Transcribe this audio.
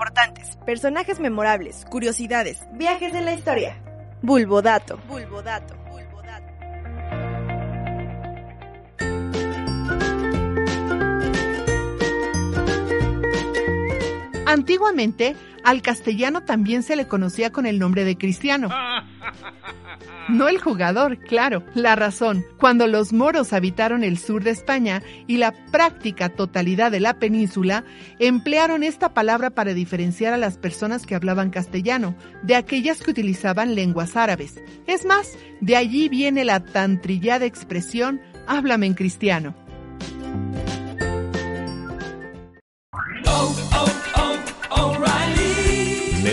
Importantes, personajes memorables, curiosidades, viajes en la historia. Bulbodato. Bulbodato. Antiguamente, al castellano también se le conocía con el nombre de cristiano. No el jugador, claro, la razón. Cuando los moros habitaron el sur de España y la práctica totalidad de la península, emplearon esta palabra para diferenciar a las personas que hablaban castellano de aquellas que utilizaban lenguas árabes. Es más, de allí viene la tan trillada expresión háblame en cristiano.